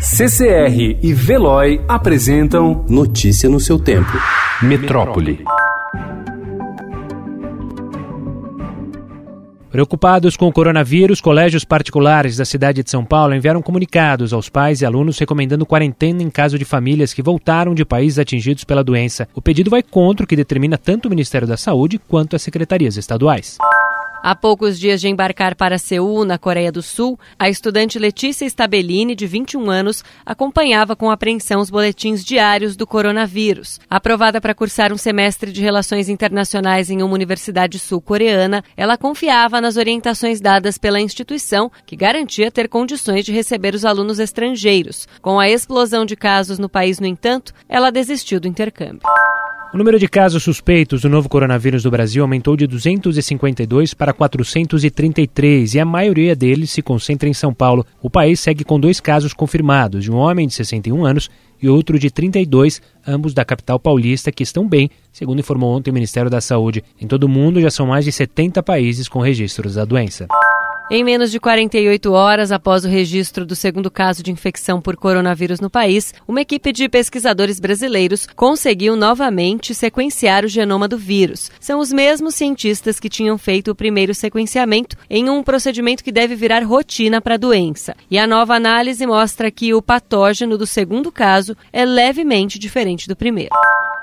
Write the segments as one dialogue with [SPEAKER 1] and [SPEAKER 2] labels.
[SPEAKER 1] CCR e Veloy apresentam
[SPEAKER 2] Notícia no seu tempo.
[SPEAKER 1] Metrópole.
[SPEAKER 3] Preocupados com o coronavírus, colégios particulares da cidade de São Paulo enviaram comunicados aos pais e alunos recomendando quarentena em caso de famílias que voltaram de países atingidos pela doença. O pedido vai contra o que determina tanto o Ministério da Saúde quanto as secretarias estaduais.
[SPEAKER 4] Há poucos dias de embarcar para Seul, na Coreia do Sul, a estudante Letícia Stabellini, de 21 anos, acompanhava com apreensão os boletins diários do coronavírus. Aprovada para cursar um semestre de Relações Internacionais em uma universidade sul-coreana, ela confiava nas orientações dadas pela instituição, que garantia ter condições de receber os alunos estrangeiros. Com a explosão de casos no país, no entanto, ela desistiu do intercâmbio.
[SPEAKER 3] O número de casos suspeitos do novo coronavírus no Brasil aumentou de 252 para 433 e a maioria deles se concentra em São Paulo. O país segue com dois casos confirmados, de um homem de 61 anos e outro de 32, ambos da capital paulista, que estão bem, segundo informou ontem o Ministério da Saúde. Em todo o mundo já são mais de 70 países com registros da doença.
[SPEAKER 4] Em menos de 48 horas após o registro do segundo caso de infecção por coronavírus no país, uma equipe de pesquisadores brasileiros conseguiu novamente sequenciar o genoma do vírus. São os mesmos cientistas que tinham feito o primeiro sequenciamento em um procedimento que deve virar rotina para a doença. E a nova análise mostra que o patógeno do segundo caso é levemente diferente do primeiro.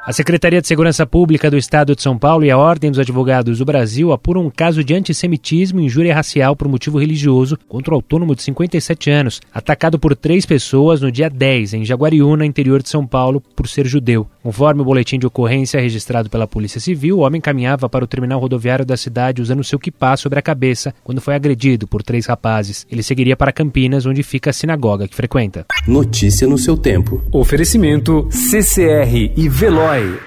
[SPEAKER 3] A Secretaria de Segurança Pública do Estado de São Paulo e a Ordem dos Advogados do Brasil apuram um caso de antissemitismo e injúria racial por motivo religioso contra o autônomo de 57 anos, atacado por três pessoas no dia 10 em Jaguariúna, interior de São Paulo, por ser judeu. Conforme o boletim de ocorrência registrado pela Polícia Civil, o homem caminhava para o terminal rodoviário da cidade usando seu kipá sobre a cabeça quando foi agredido por três rapazes. Ele seguiria para Campinas, onde fica a sinagoga que frequenta.
[SPEAKER 2] Notícia no seu tempo.
[SPEAKER 1] Oferecimento CCR e Veloy.